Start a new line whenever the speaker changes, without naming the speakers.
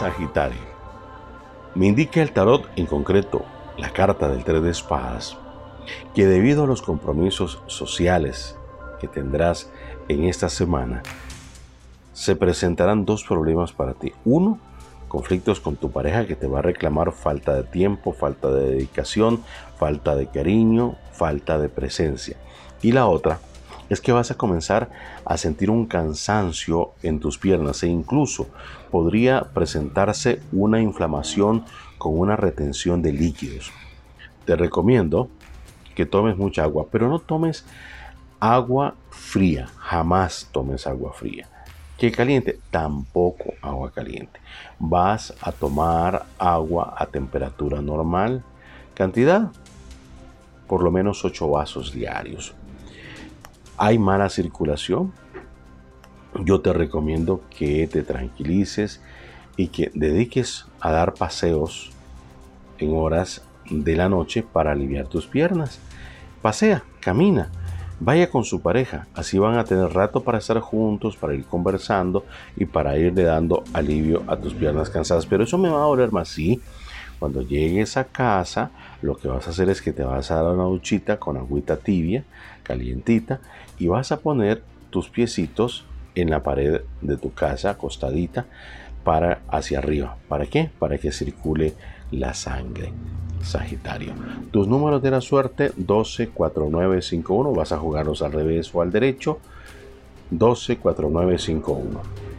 Sagitario. Me indica el tarot, en concreto la carta del tres de espadas, que debido a los compromisos sociales que tendrás en esta semana, se presentarán dos problemas para ti. Uno, conflictos con tu pareja que te va a reclamar falta de tiempo, falta de dedicación, falta de cariño, falta de presencia. Y la otra es que vas a comenzar a sentir un cansancio en tus piernas e incluso podría presentarse una inflamación con una retención de líquidos. Te recomiendo que tomes mucha agua, pero no tomes agua fría, jamás tomes agua fría. ¿Qué caliente? Tampoco agua caliente. Vas a tomar agua a temperatura normal. Cantidad, por lo menos 8 vasos diarios. Hay mala circulación. Yo te recomiendo que te tranquilices y que dediques a dar paseos en horas de la noche para aliviar tus piernas. Pasea, camina, Vaya con su pareja, así van a tener rato para estar juntos, para ir conversando y para irle dando alivio a tus piernas cansadas. Pero eso me va a doler más, sí. Cuando llegues a casa, lo que vas a hacer es que te vas a dar una duchita con agüita tibia, calientita, y vas a poner tus piecitos en la pared de tu casa, acostadita, para hacia arriba. ¿Para qué? Para que circule la sangre. Sagitario. Tus números de la suerte 12, 4, 9, 5, 1. Vas a jugarlos al revés o al derecho. 12, 4, 9, 5, 1.